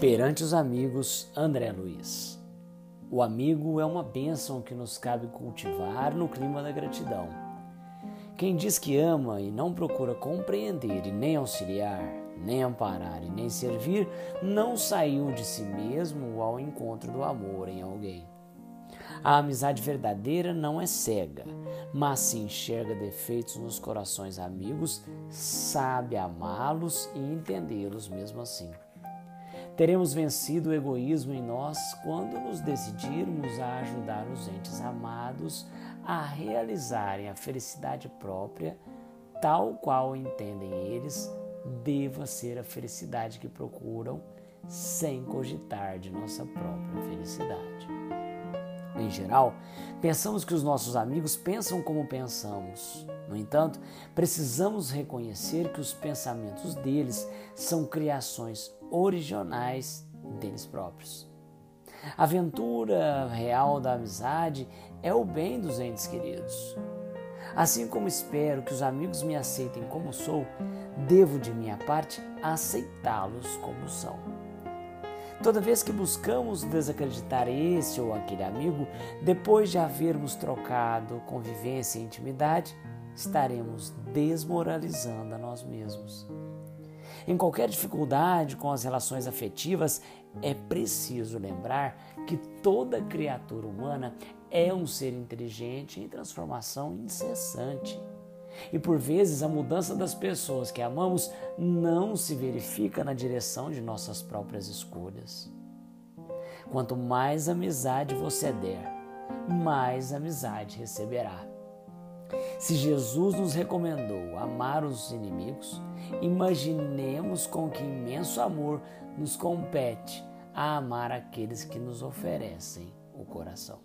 Perante os amigos, André Luiz. O amigo é uma bênção que nos cabe cultivar no clima da gratidão. Quem diz que ama e não procura compreender e nem auxiliar, nem amparar e nem servir, não saiu de si mesmo ao encontro do amor em alguém. A amizade verdadeira não é cega, mas se enxerga defeitos nos corações amigos, sabe amá-los e entendê-los mesmo assim. Teremos vencido o egoísmo em nós quando nos decidirmos a ajudar os entes amados a realizarem a felicidade própria, tal qual entendem eles deva ser a felicidade que procuram, sem cogitar de nossa própria felicidade. Em geral, pensamos que os nossos amigos pensam como pensamos. No entanto, precisamos reconhecer que os pensamentos deles são criações originais deles próprios. A aventura real da amizade é o bem dos entes queridos. Assim como espero que os amigos me aceitem como sou, devo de minha parte aceitá-los como são. Toda vez que buscamos desacreditar esse ou aquele amigo, depois de havermos trocado convivência e intimidade, estaremos desmoralizando a nós mesmos. Em qualquer dificuldade com as relações afetivas, é preciso lembrar que toda criatura humana é um ser inteligente em transformação incessante. E por vezes a mudança das pessoas que amamos não se verifica na direção de nossas próprias escolhas. Quanto mais amizade você der, mais amizade receberá. Se Jesus nos recomendou amar os inimigos, imaginemos com que imenso amor nos compete a amar aqueles que nos oferecem o coração.